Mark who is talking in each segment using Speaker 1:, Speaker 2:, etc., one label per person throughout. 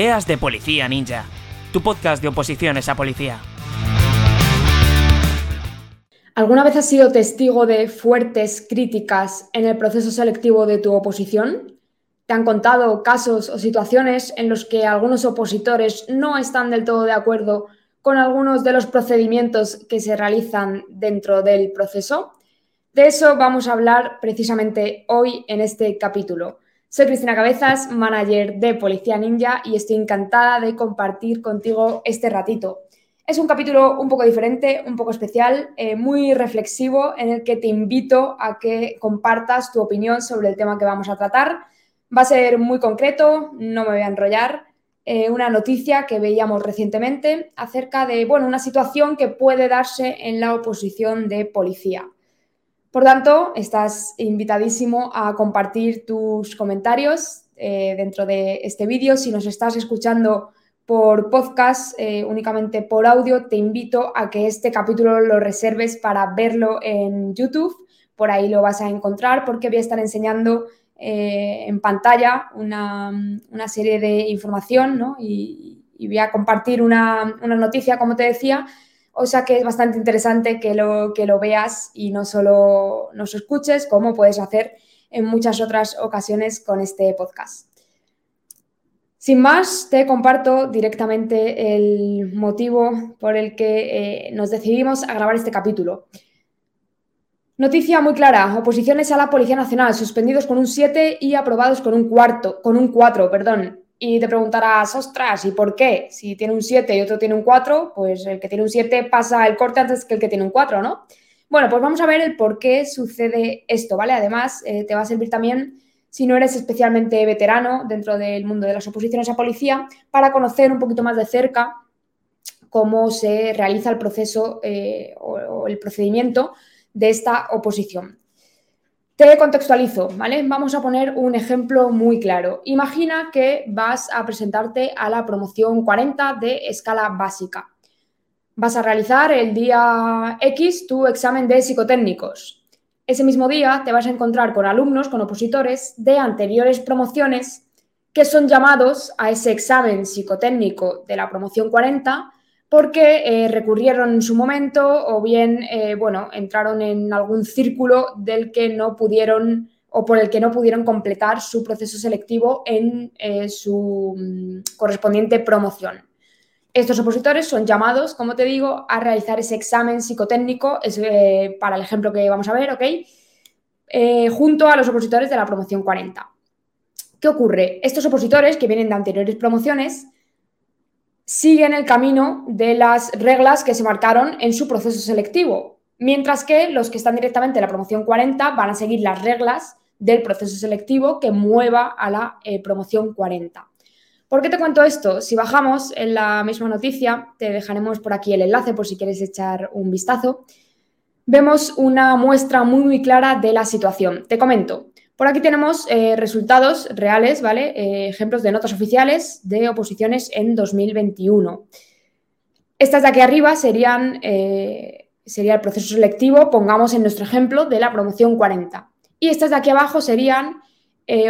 Speaker 1: Ideas de Policía Ninja, tu podcast de oposiciones a policía.
Speaker 2: ¿Alguna vez has sido testigo de fuertes críticas en el proceso selectivo de tu oposición? ¿Te han contado casos o situaciones en los que algunos opositores no están del todo de acuerdo con algunos de los procedimientos que se realizan dentro del proceso? De eso vamos a hablar precisamente hoy en este capítulo. Soy Cristina Cabezas, manager de Policía Ninja y estoy encantada de compartir contigo este ratito. Es un capítulo un poco diferente, un poco especial, eh, muy reflexivo, en el que te invito a que compartas tu opinión sobre el tema que vamos a tratar. Va a ser muy concreto, no me voy a enrollar. Eh, una noticia que veíamos recientemente acerca de bueno, una situación que puede darse en la oposición de policía. Por tanto, estás invitadísimo a compartir tus comentarios eh, dentro de este vídeo. Si nos estás escuchando por podcast, eh, únicamente por audio, te invito a que este capítulo lo reserves para verlo en YouTube. Por ahí lo vas a encontrar porque voy a estar enseñando eh, en pantalla una, serie de información ¿no? y, voy a compartir una, una noticia, como te decía, o sea que es bastante interesante que lo, que lo veas y no solo nos escuches, como puedes hacer en muchas otras ocasiones con este podcast. Sin más, te comparto directamente el motivo por el que eh, nos decidimos a grabar este capítulo. Noticia muy clara, oposiciones a la Policía Nacional, suspendidos con un 7 y aprobados con un cuarto, con un 4, perdón y te preguntarás, ostras, ¿y por qué? Si tiene un 7 y otro tiene un 4, pues el que tiene un 7 pasa el corte antes que el que tiene un 4, ¿no? Bueno, pues vamos a ver el por qué sucede esto, ¿vale? Además, eh, te va a servir también, si no eres especialmente veterano dentro del mundo de las oposiciones a policía, para conocer un poquito más de cerca cómo se realiza el proceso eh, o el procedimiento de esta oposición. Te contextualizo, ¿vale? Vamos a poner un ejemplo muy claro. Imagina que vas a presentarte a la promoción 40 de escala básica. Vas a realizar el día X tu examen de psicotécnicos. Ese mismo día te vas a encontrar con alumnos, con opositores de anteriores promociones que son llamados a ese examen psicotécnico de la promoción 40 porque eh, recurrieron en su momento o bien, eh, bueno, entraron en algún círculo del que no pudieron o por el que no pudieron completar su proceso selectivo en eh, su mm, correspondiente promoción. Estos opositores son llamados, como te digo, a realizar ese examen psicotécnico, es, para el ejemplo que vamos a ver, ¿ok? junto a los opositores de la promoción 40. ¿Qué ocurre? Estos opositores que vienen de anteriores promociones siguen el camino de las reglas que se marcaron en su proceso selectivo, mientras que los que están directamente en la promoción 40 van a seguir las reglas del proceso selectivo que mueva a la eh, promoción 40. ¿Por qué te cuento esto? Si bajamos en la misma noticia, te dejaremos por aquí el enlace por si quieres echar un vistazo. Vemos una muestra muy, muy clara de la situación. Te comento, por aquí tenemos eh, resultados reales, ¿vale? Eh, ejemplos de notas oficiales de oposiciones en 2021. Estas de aquí arriba serían, eh, sería el proceso selectivo, pongamos en nuestro ejemplo, de la promoción 40. Y estas de aquí abajo serían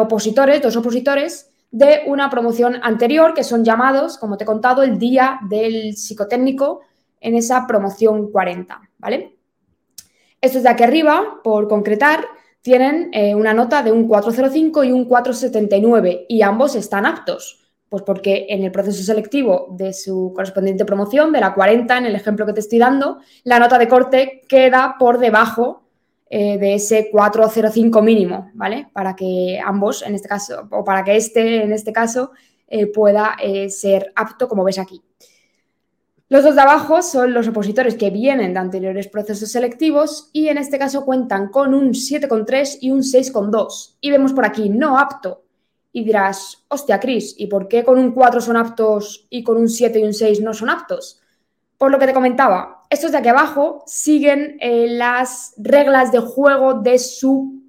Speaker 2: opositores, dos opositores de una promoción anterior, que son llamados, como te he contado, el día del psicotécnico en esa promoción 40, ¿vale? Estos de aquí arriba, por concretar, tienen eh, una nota de un 405 y un 479 y ambos están aptos. Pues porque en el proceso selectivo de su correspondiente promoción, de la 40, en el ejemplo que te estoy dando, la nota de corte queda por debajo eh, de ese 405 mínimo, ¿vale? Para que ambos, en este caso, o para que este, en este caso, eh, pueda ser apto, como ves aquí. Los dos de abajo son los opositores que vienen de anteriores procesos selectivos y en este caso cuentan con un 7,3 y un 6,2. Y vemos por aquí no apto. Y dirás, hostia, Cris, ¿y por qué con un 4 son aptos y con un 7 y un 6 no son aptos? Por lo que te comentaba, estos de aquí abajo siguen eh, las reglas de juego de su,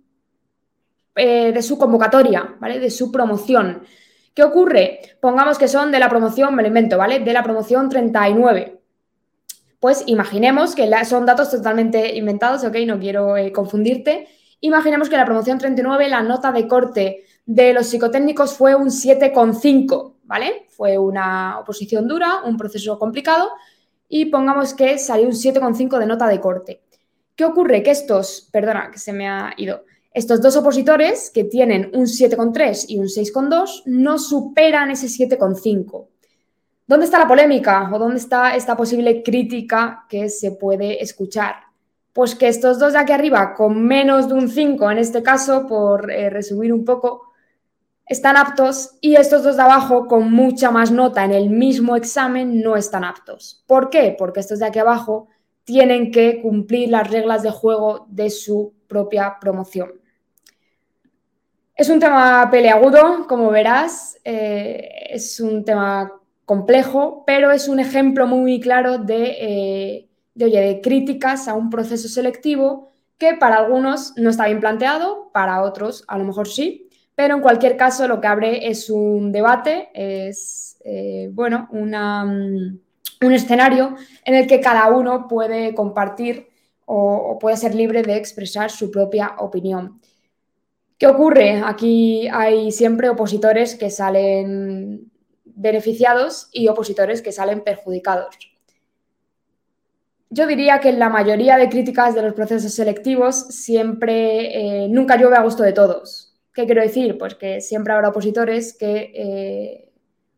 Speaker 2: eh, de su convocatoria, ¿vale? De su promoción. ¿Qué ocurre? Pongamos que son de la promoción, me lo invento, ¿vale? De la promoción 39. Pues imaginemos que son datos totalmente inventados, ¿ok? No quiero eh, confundirte. Imaginemos que la promoción 39 la nota de corte de los psicotécnicos fue un 7,5, ¿vale? Fue una oposición dura, un proceso complicado y pongamos que salió un 7,5 de nota de corte. ¿Qué ocurre? Que estos, perdona, que se me ha ido, estos dos opositores que tienen un 7,3 y un 6,2 no superan ese 7,5. ¿Dónde está la polémica o dónde está esta posible crítica que se puede escuchar? Pues que estos dos de aquí arriba, con menos de un 5 en este caso, por eh, resumir un poco, están aptos y estos dos de abajo, con mucha más nota en el mismo examen, no están aptos. ¿Por qué? Porque estos de aquí abajo tienen que cumplir las reglas de juego de su propia promoción. Es un tema peleagudo, como verás, eh, es un tema complejo, pero es un ejemplo muy claro de, eh, de, de críticas a un proceso selectivo que para algunos no está bien planteado, para otros a lo mejor sí, pero en cualquier caso lo que abre es un debate, es, eh, bueno, mm, un escenario en el que cada uno puede compartir o puede ser libre de expresar su propia opinión. ¿Qué ocurre? Aquí hay siempre opositores que salen beneficiados y opositores que salen perjudicados. Yo diría que en la mayoría de críticas de los procesos selectivos siempre, eh, nunca llueve a gusto de todos. ¿Qué quiero decir? Pues que siempre habrá opositores eh,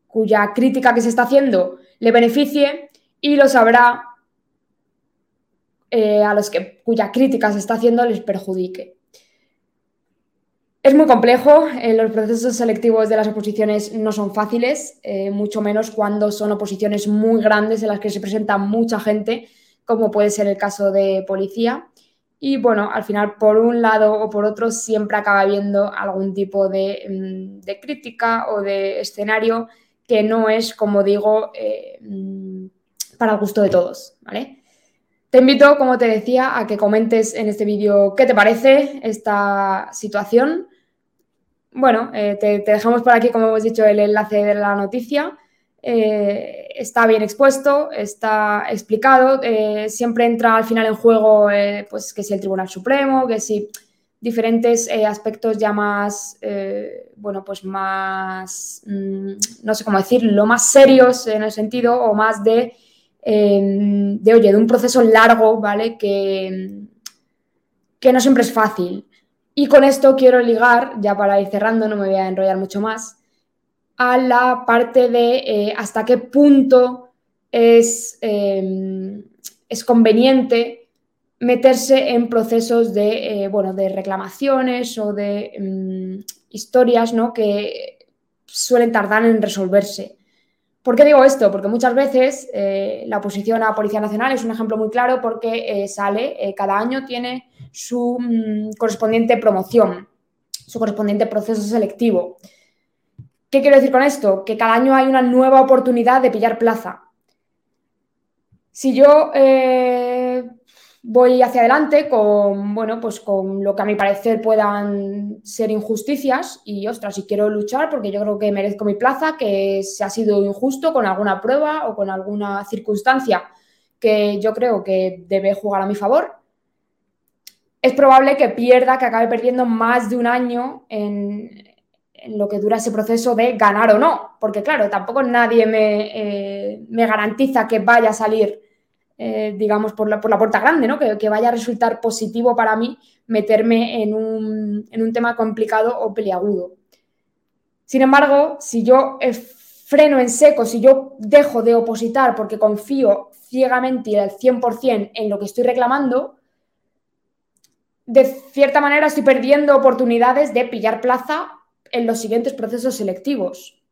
Speaker 2: cuya crítica que se está haciendo le beneficie y los habrá eh, a los que cuya crítica se está haciendo les perjudique. Es muy complejo, eh, los procesos selectivos de las oposiciones no son fáciles, eh, mucho menos cuando son oposiciones muy grandes en las que se presenta mucha gente, como puede ser el caso de policía. Y bueno, al final, por un lado o por otro, siempre acaba habiendo algún tipo de, mm, crítica o de escenario que no es, como digo, eh, mm, para el gusto de todos, ¿vale? Te invito, como te decía, a que comentes en este vídeo qué te parece esta situación. Bueno, eh, te, dejamos por aquí, como hemos dicho, el enlace de la noticia. Eh, está bien expuesto, está explicado. Eh, siempre entra al final en juego, pues que si el Tribunal Supremo, que si diferentes aspectos ya más, bueno, pues más, mm, no sé cómo decirlo, más serios en el sentido o más de Em, de, oye, de un proceso largo, ¿vale? Que, que no siempre es fácil. Y con esto quiero ligar, ya para ir cerrando, no me voy a enrollar mucho más, a la parte de eh, hasta qué punto es, em, es conveniente meterse en procesos de, eh, bueno, de reclamaciones o de em, historias ¿no? que suelen tardar en resolverse. ¿Por qué digo esto? Porque muchas veces eh, la oposición a Policía Nacional es un ejemplo muy claro porque eh, sale, eh, cada año tiene su mm, correspondiente promoción, su correspondiente proceso selectivo. ¿Qué quiero decir con esto? Que cada año hay una nueva oportunidad de pillar plaza. Si yo voy hacia adelante con, bueno, pues con lo que a mi parecer puedan ser injusticias y, ostras, si quiero luchar porque yo creo que merezco mi plaza, que se ha sido injusto con alguna prueba o con alguna circunstancia que yo creo que debe jugar a mi favor, es probable que pierda, que acabe perdiendo más de un año en, lo que dura ese proceso de ganar o no, porque claro, tampoco nadie me, eh, me garantiza que vaya a salir eh, digamos, por la, por la, puerta grande, ¿no? Que, vaya a resultar positivo para mí meterme en un, en un tema complicado o peliagudo. Sin embargo, si yo eh, freno en seco, si yo dejo de opositar porque confío ciegamente y al 100% en lo que estoy reclamando, de cierta manera estoy perdiendo oportunidades de pillar plaza en los siguientes procesos selectivos.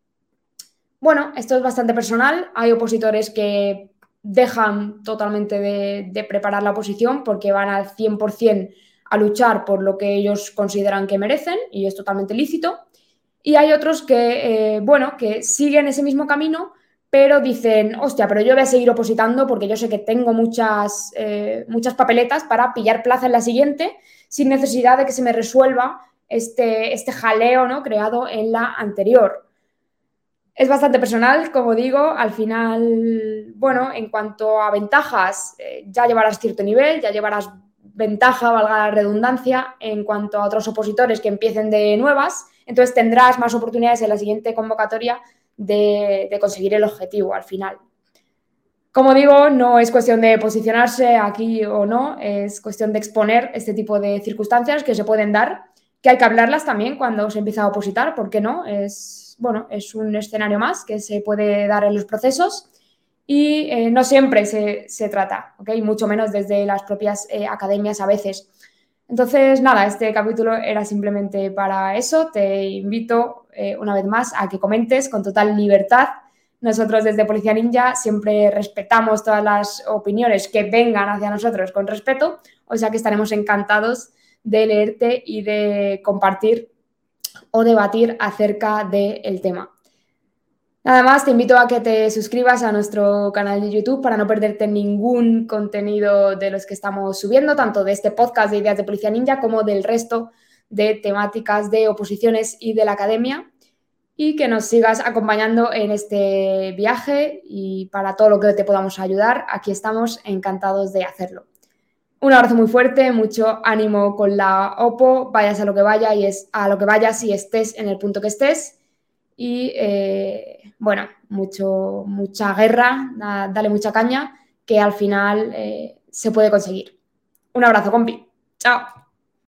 Speaker 2: Bueno, esto es bastante personal. Hay opositores que dejan totalmente de, preparar la posición porque van al 100% a luchar por lo que ellos consideran que merecen y es totalmente lícito. Y hay otros que, eh, bueno, que siguen ese mismo camino, pero dicen, hostia, pero yo voy a seguir opositando porque yo sé que tengo muchas, eh, muchas papeletas para pillar plaza en la siguiente sin necesidad de que se me resuelva este, este jaleo ¿no? creado en la anterior. Es bastante personal, como digo, al final, bueno, en cuanto a ventajas, eh, ya llevarás cierto nivel, ya llevarás ventaja, valga la redundancia, en cuanto a otros opositores que empiecen de nuevas, entonces tendrás más oportunidades en la siguiente convocatoria de, conseguir el objetivo al final. Como digo, no es cuestión de posicionarse aquí o no, es cuestión de exponer este tipo de circunstancias que se pueden dar, que hay que hablarlas también cuando se empieza a opositar, ¿por qué no? Es, bueno, es un escenario más que se puede dar en los procesos y eh, no siempre se, trata, ¿ok? Mucho menos desde las propias eh, academias a veces. Entonces, nada, este capítulo era simplemente para eso. Te invito eh, una vez más a que comentes con total libertad. Nosotros desde Policía Ninja siempre respetamos todas las opiniones que vengan hacia nosotros con respeto, o sea que estaremos encantados de leerte y de compartir o debatir acerca del tema. Nada más, te invito a que te suscribas a nuestro canal de YouTube para no perderte ningún contenido de los que estamos subiendo, tanto de este podcast de Ideas de Policía Ninja como del resto de temáticas de oposiciones y de la academia. Y que nos sigas acompañando en este viaje y para todo lo que te podamos ayudar, aquí estamos encantados de hacerlo. Un abrazo muy fuerte, mucho ánimo con la OPO, vayas a lo que vaya y es a lo que vayas y estés en el punto que estés. Y eh, bueno, mucho, mucha guerra, dale mucha caña, que al final eh, se puede conseguir. Un abrazo, compi. Chao.